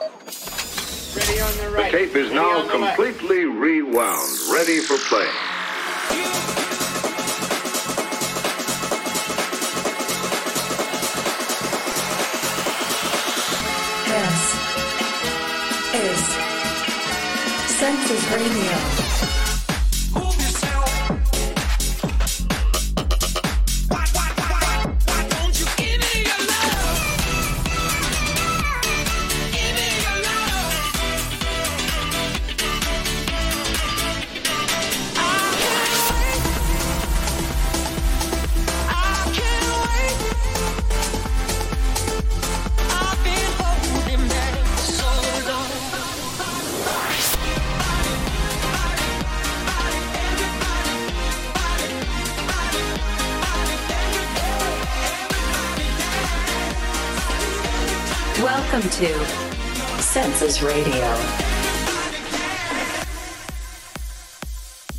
The tape is now completely rewound, ready for play. This is Senses Radio.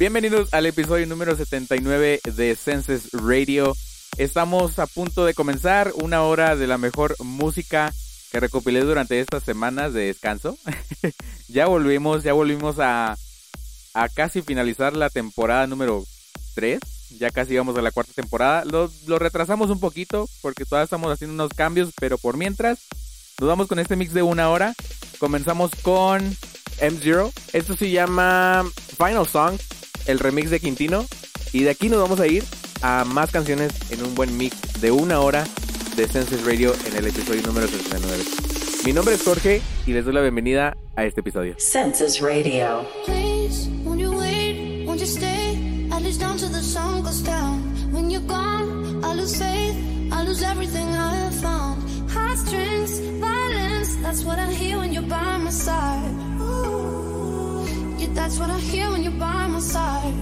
Bienvenidos al episodio número 79 de Senses Radio. Estamos a punto de comenzar una hora de la mejor música que recopilé durante estas semanas de descanso. ya volvimos, ya volvimos a, casi finalizar la temporada número 3. Ya casi vamos a la cuarta temporada. Lo, lo retrasamos un poquito porque todavía estamos haciendo unos cambios, pero por mientras nos vamos con este mix de una hora. Comenzamos con M0. Esto se llama Final Song, el remix de Quintino. Y de aquí nos vamos a ir a más canciones en un buen mix de una hora de Senses Radio en el episodio número 69. Mi nombre es Jorge y les doy la bienvenida a este episodio. Census Radio. Please, won't you wait? Won't you stay? At least down till the sun goes down. When you're gone, I lose faith. I lose everything I have found. Heartstrings, violence. That's what I hear when you're by my side. Ooh, yeah, that's what I hear when you're by my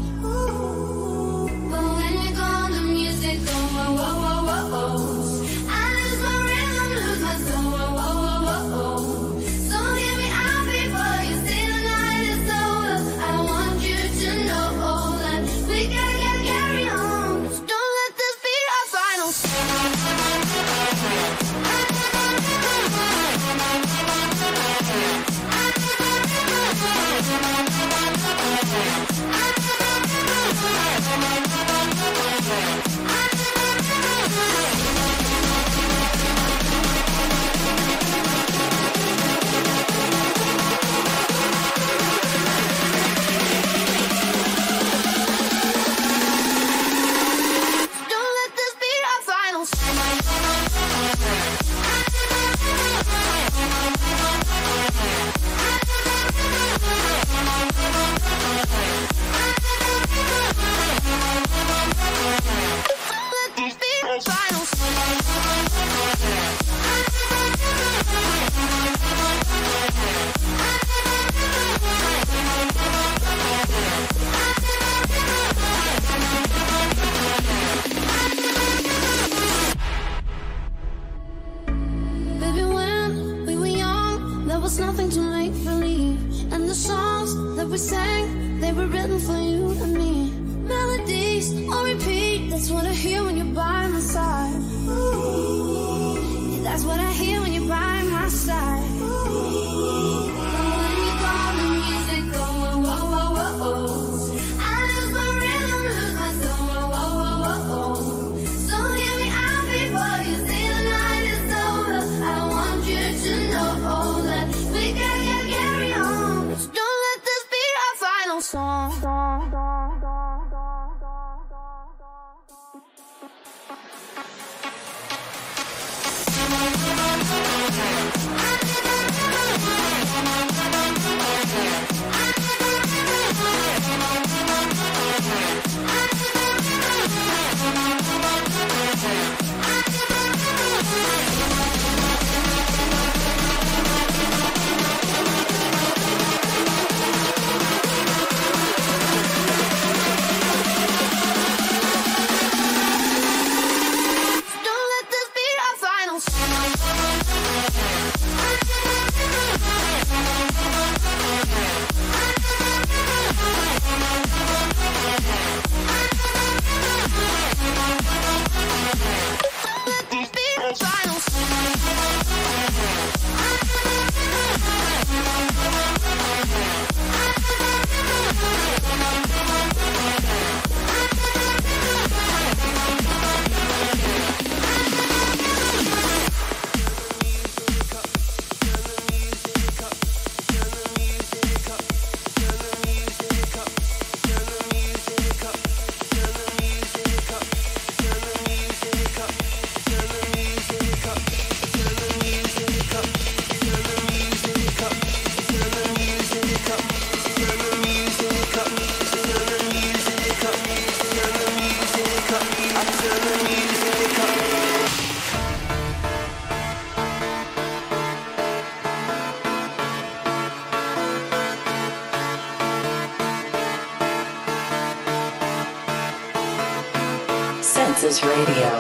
Dances Radio.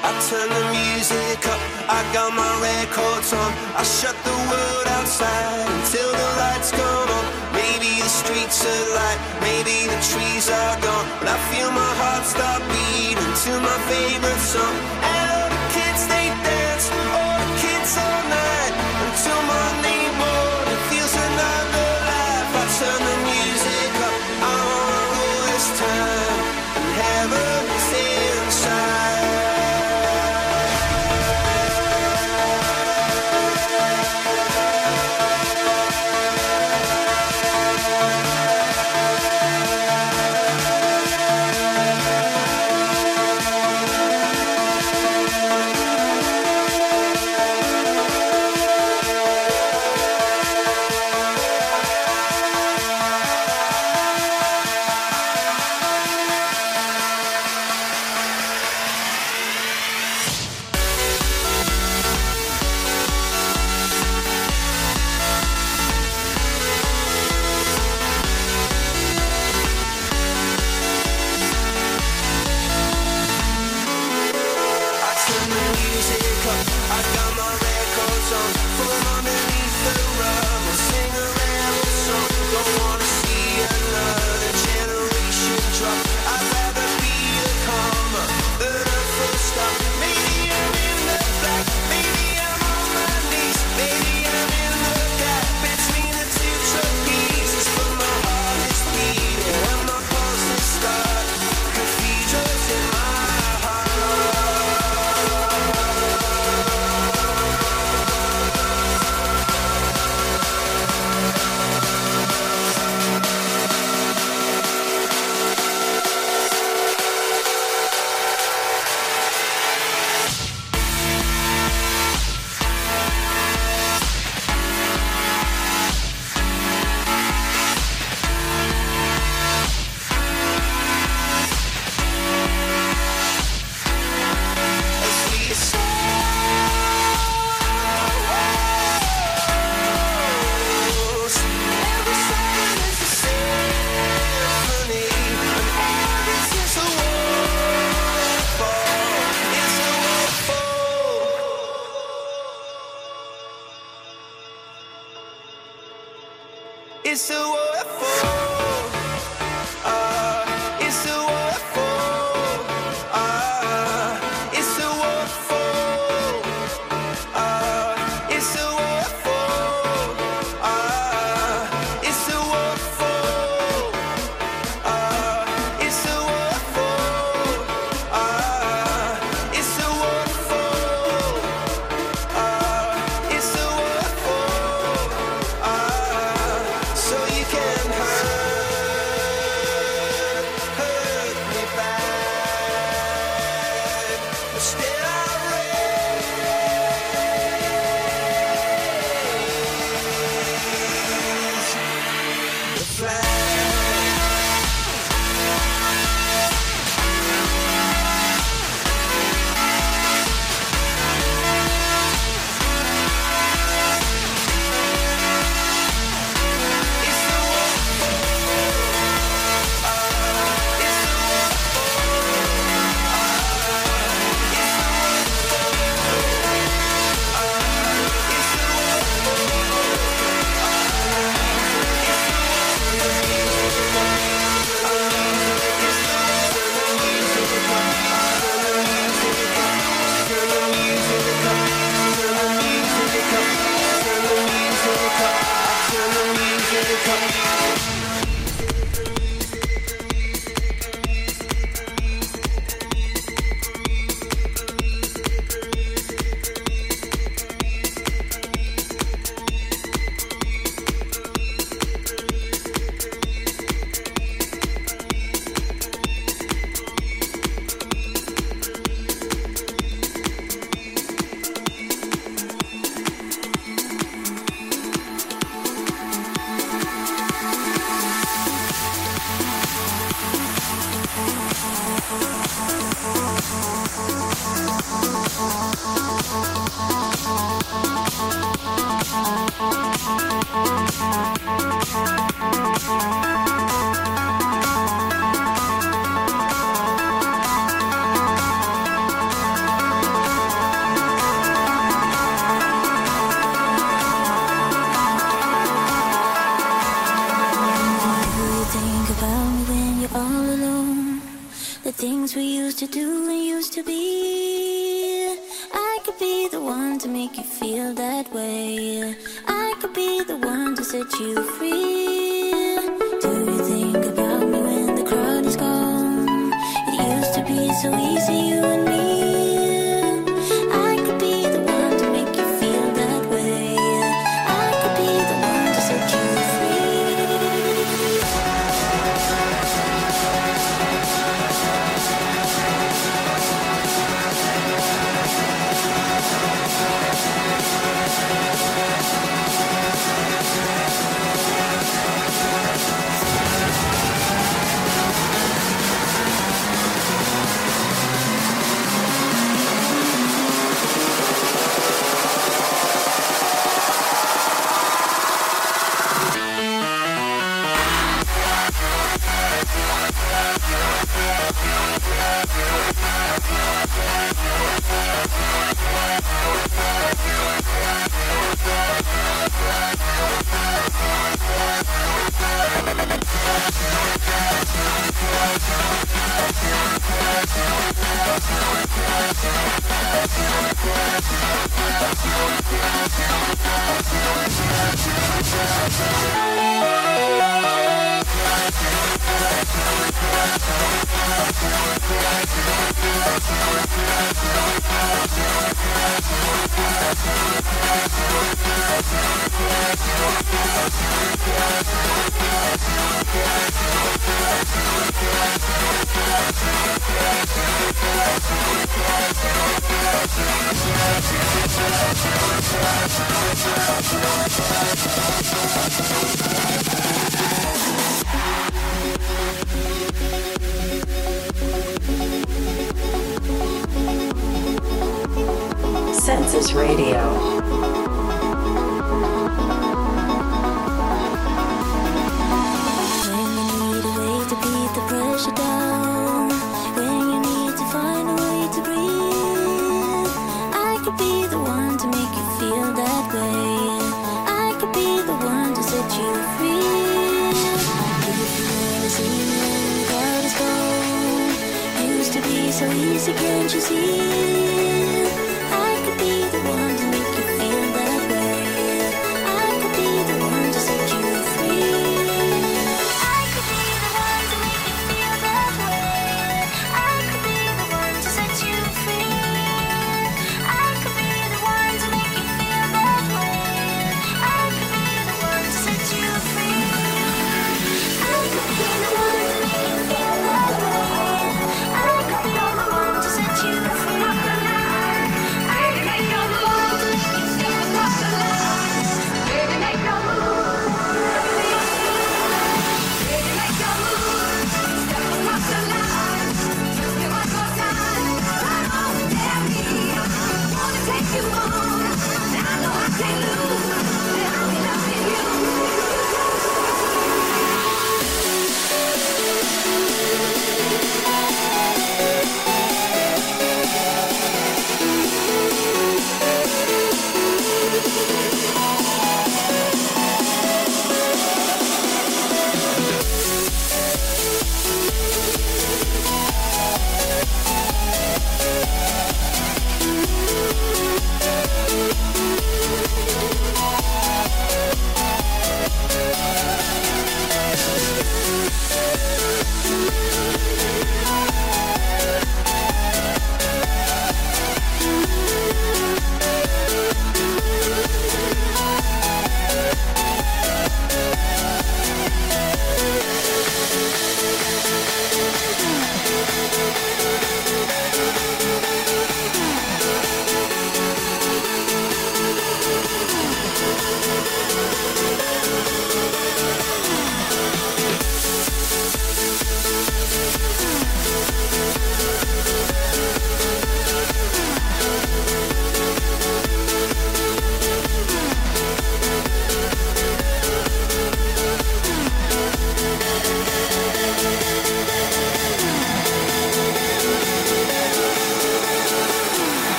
I turn the music up, I got my records on. I shut the world outside until the lights come on. Maybe the streets are light, maybe the trees are gone. But I feel my heart start beating to my favorite song. And all the kids, they dance, all the kids all night until my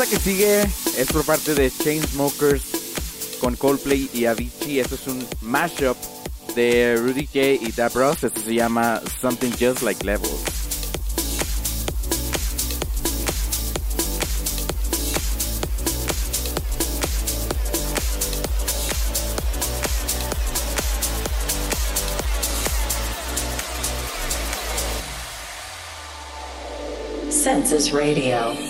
pieza que sigue es por parte de Chainsmokers con Coldplay y Avicii. Esto es un mashup de Rudy J y Dap Ross. Esto se llama Something Just Like Levels. Census Radio.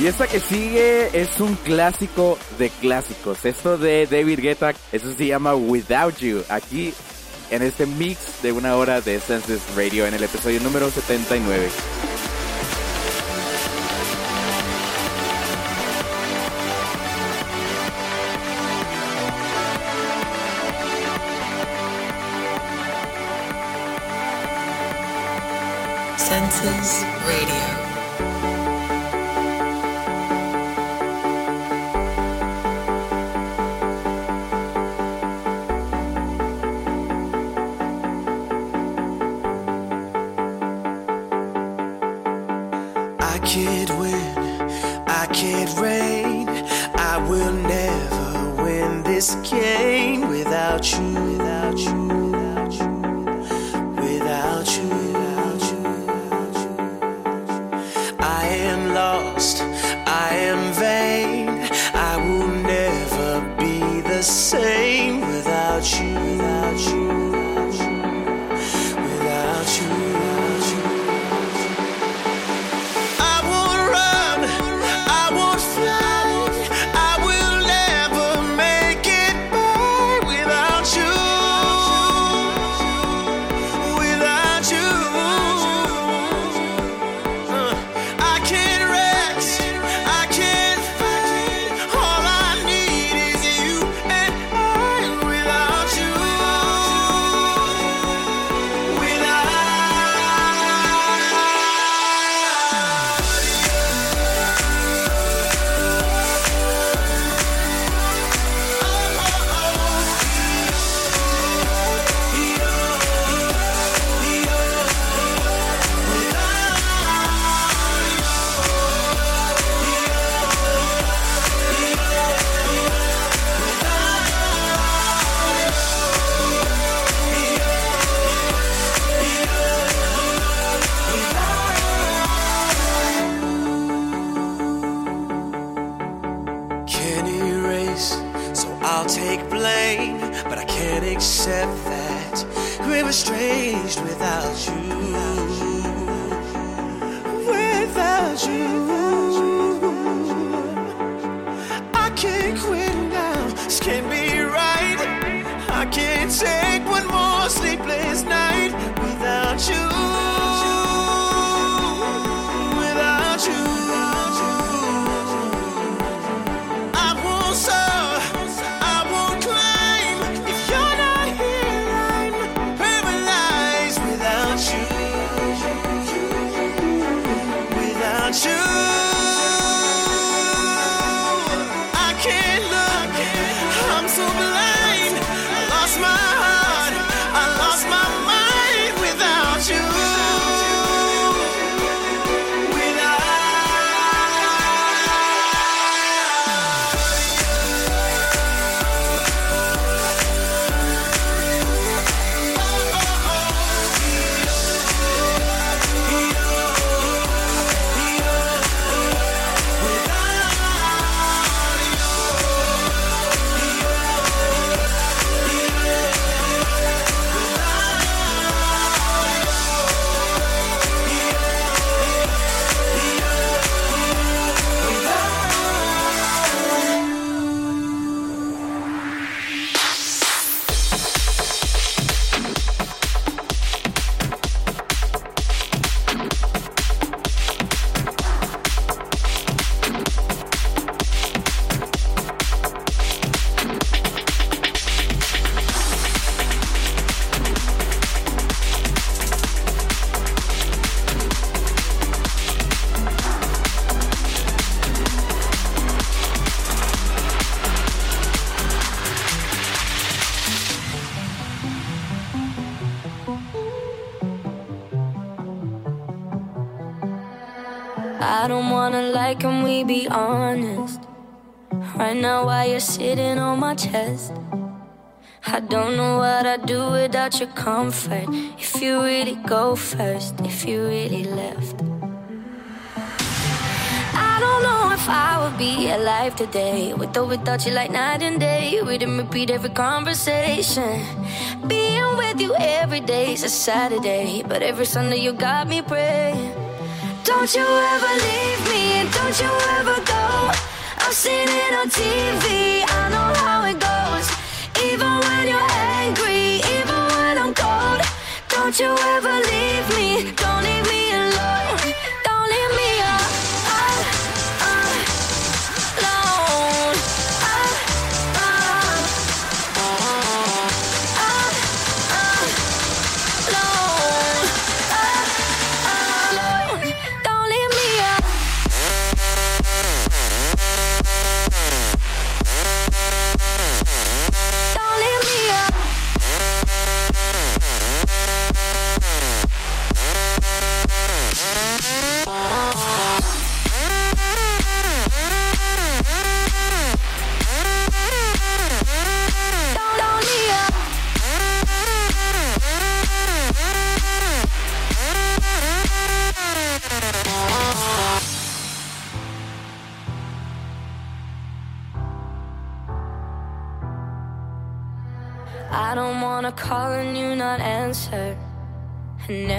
Y esta que sigue es un clásico de clásicos. Esto de David Guetta, eso se llama Without You. Aquí en este mix de una hora de Senses Radio en el episodio número 79. Be honest? Right now, while you're sitting on my chest, I don't know what I'd do without your comfort. If you really go first, if you really left. I don't know if I would be alive today with or without you, like night and day. We didn't repeat every conversation. Being with you every day is a Saturday, but every Sunday you got me praying. Don't you ever leave me, don't you ever go. I've seen it on TV, I know how it goes. Even when you're angry, even when I'm cold. Don't you ever leave me, don't leave me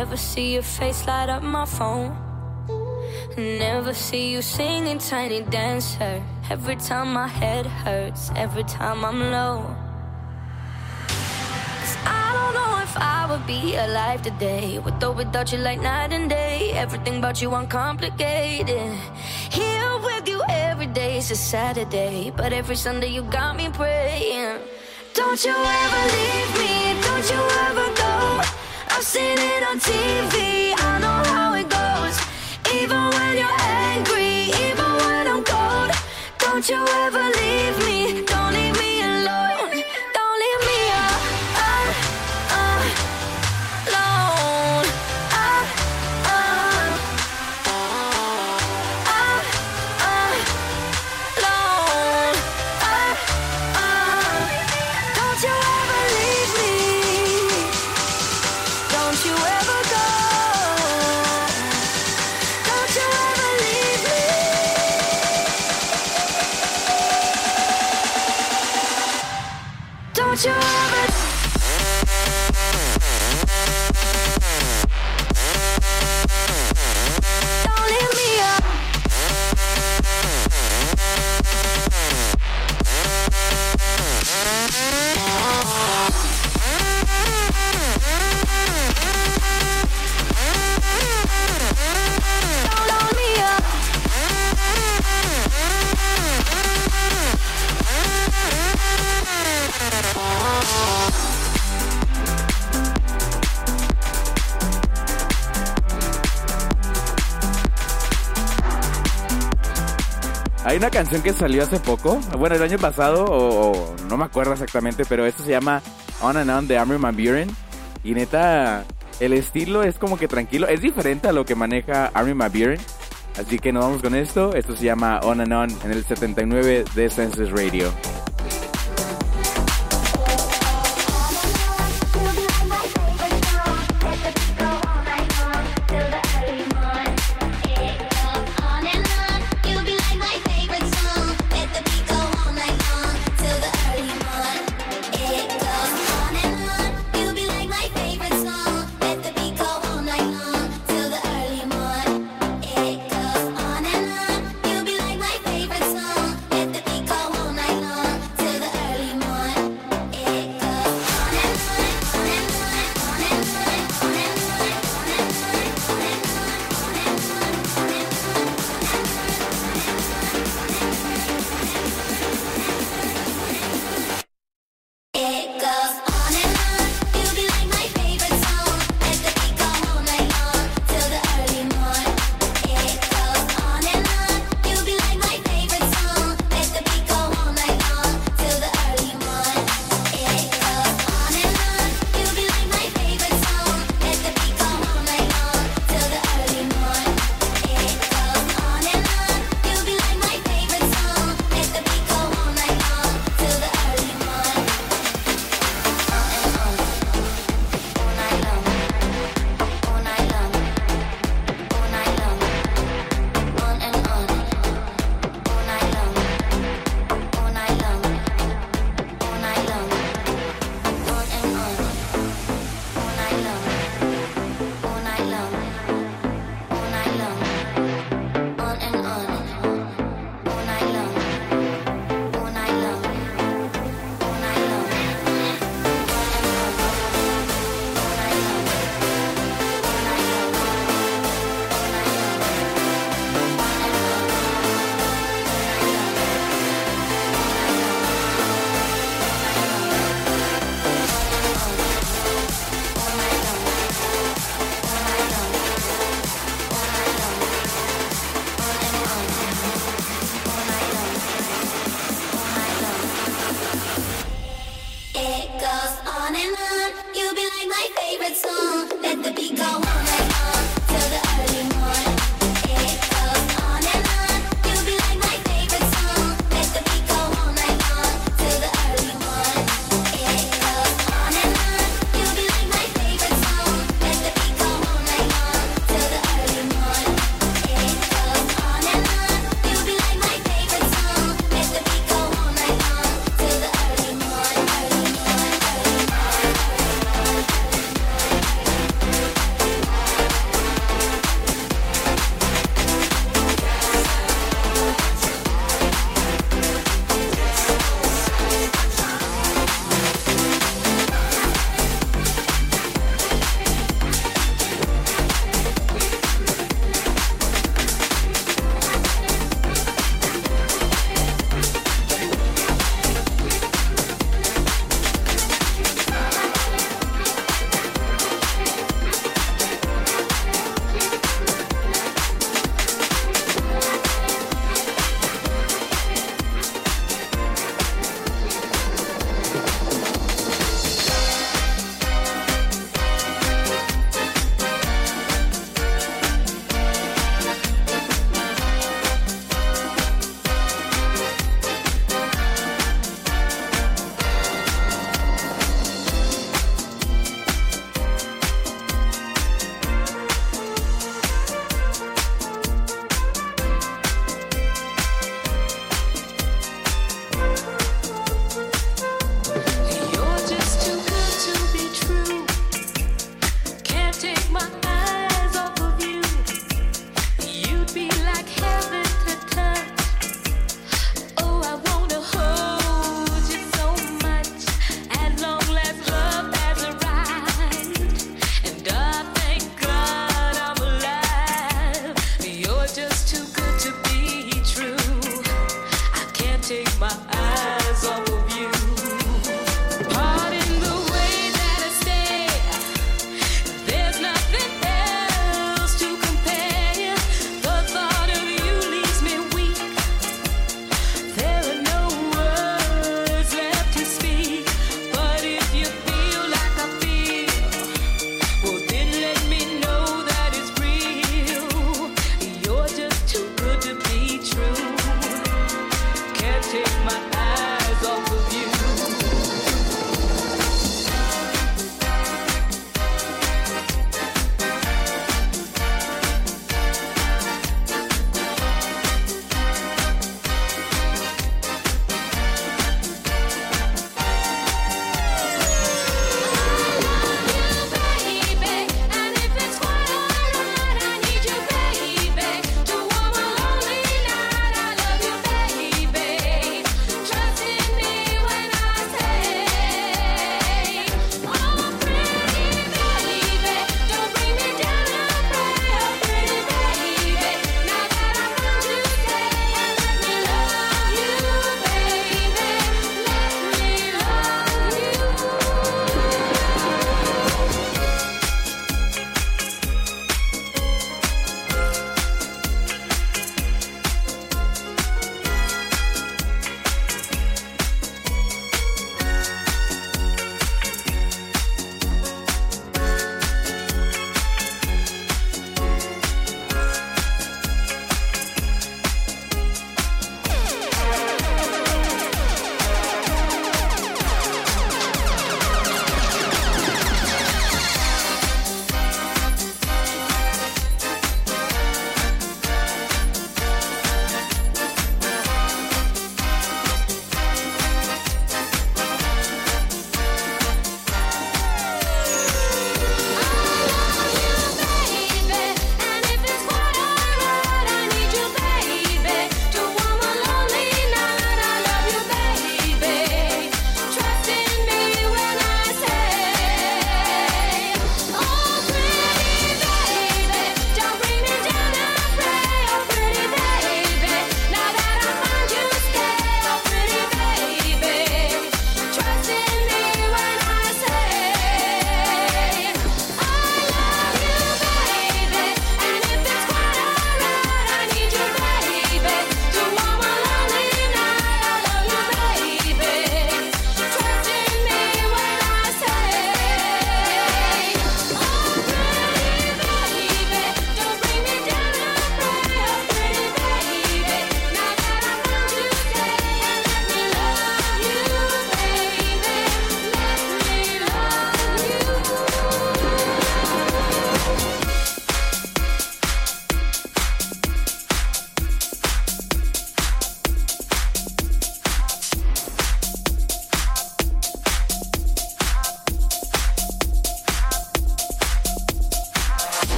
never see your face light up my phone. Never see you singing tiny dancer. Every time my head hurts, every time I'm low. 'Cause I don't know if I would be alive today. With or without you, like night and day. Everything about you uncomplicated. Here with you every day is a Saturday. But every Sunday you got me praying. Don't you ever leave me, don't you ever. I've seen it on TV, I know how it goes. Even when you're angry, even when I'm cold. Don't you ever leave me, Hay una canción que salió hace poco, bueno, el año pasado, o, no me acuerdo exactamente, pero esto se llama On and On de Armin Van Buren. Y neta, el estilo es como que tranquilo, es diferente a lo que maneja Armin Van Buren. Así que nos vamos con esto. Esto se llama On and On en el 79 de Senses Radio.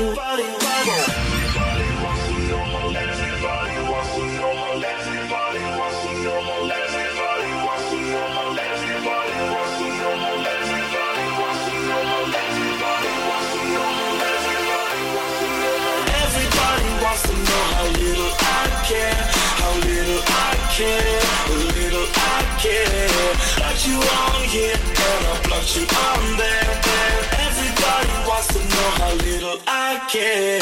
you. yeah.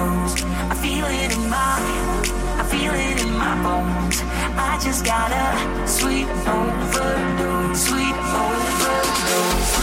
goes. I feel it in my, I feel it in my bones. I just got a sweet overdose, sweet overdose.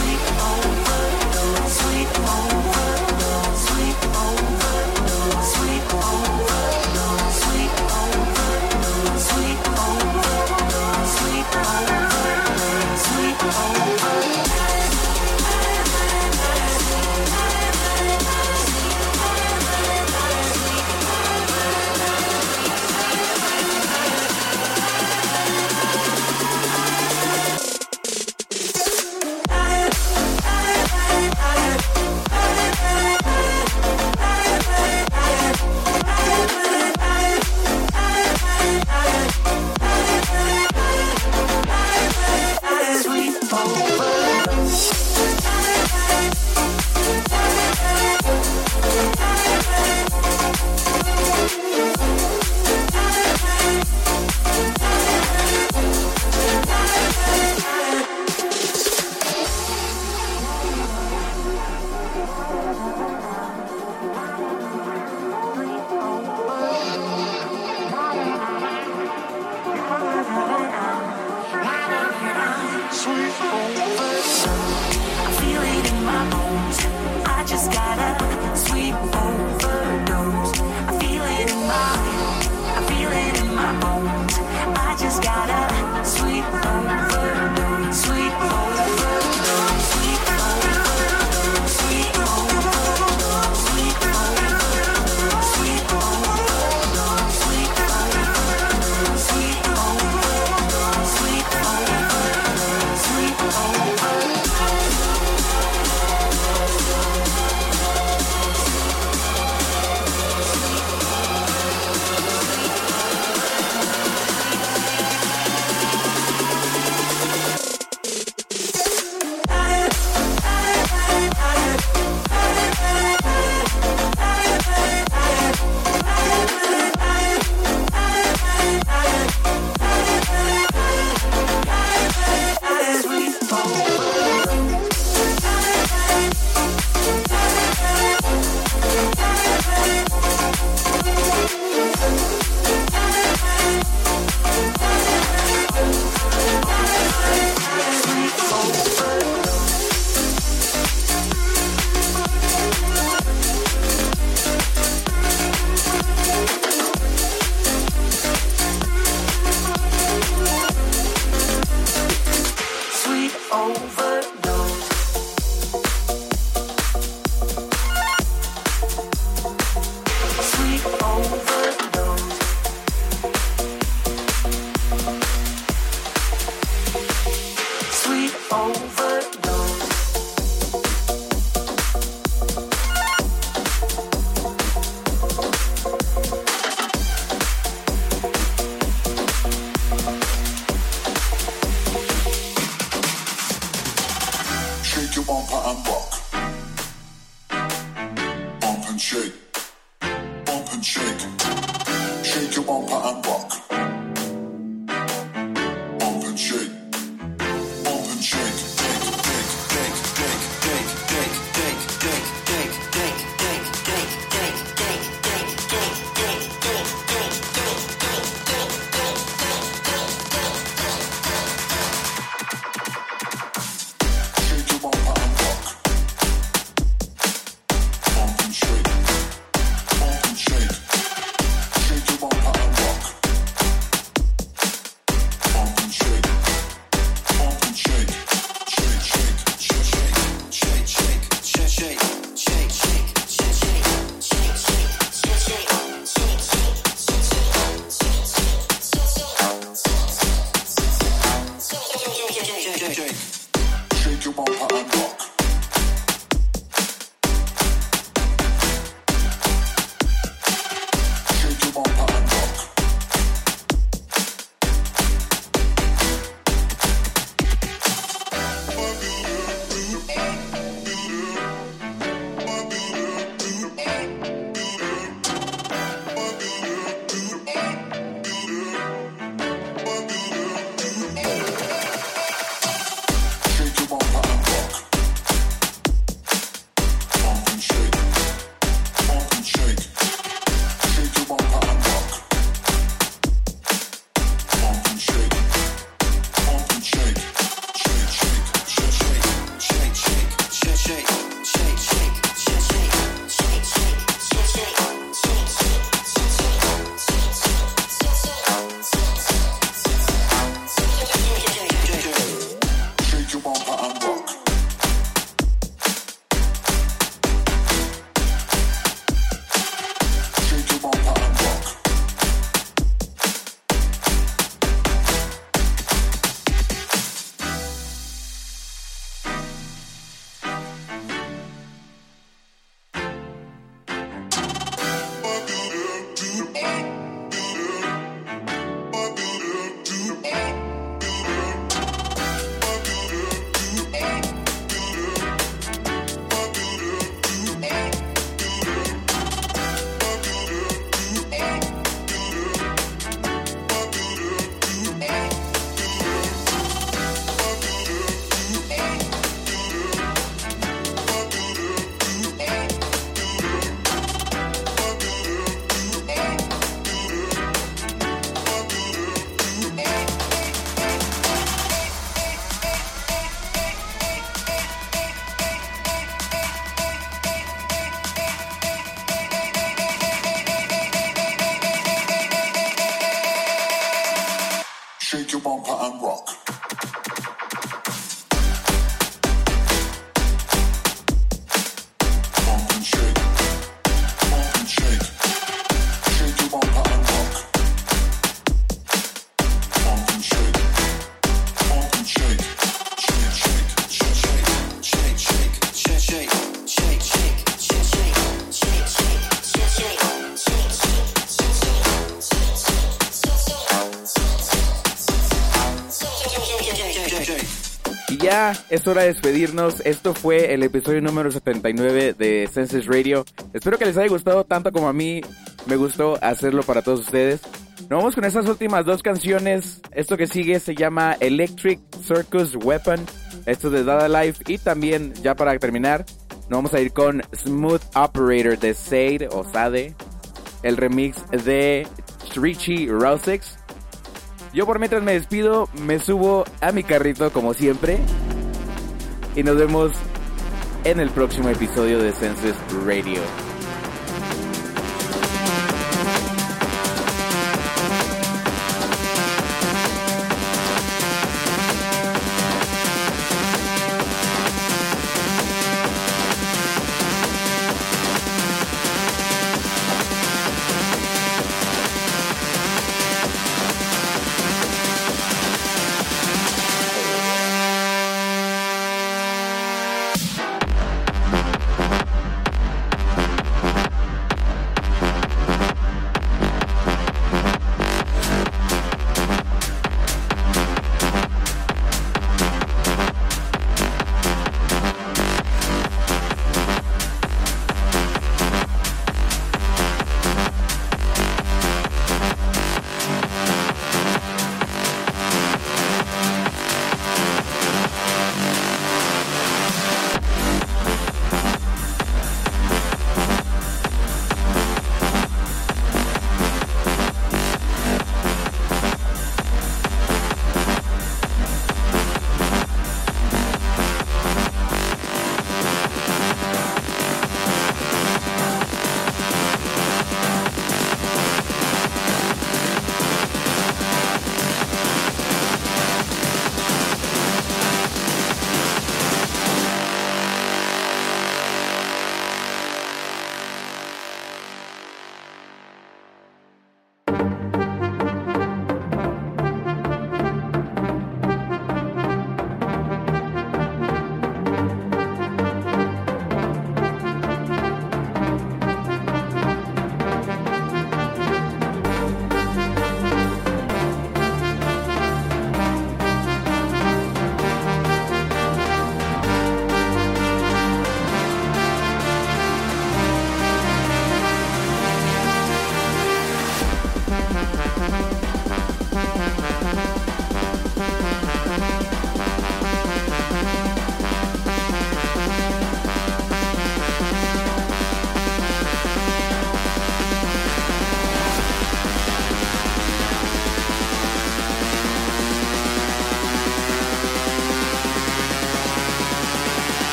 Es hora de despedirnos. Esto fue el episodio número 79 de Senses Radio. Espero que les haya gustado tanto como a mí me gustó hacerlo para todos ustedes. Nos vamos con estas últimas dos canciones. Esto que sigue se llama Electric Circus Weapon. Esto de Dada Life. Y también, ya para terminar, nos vamos a ir con Smooth Operator de Sade o Sade. El remix de Richie Rousix. Yo por mientras me despido, me subo a mi carrito como siempre. Y nos vemos en el próximo episodio de Senses Radio.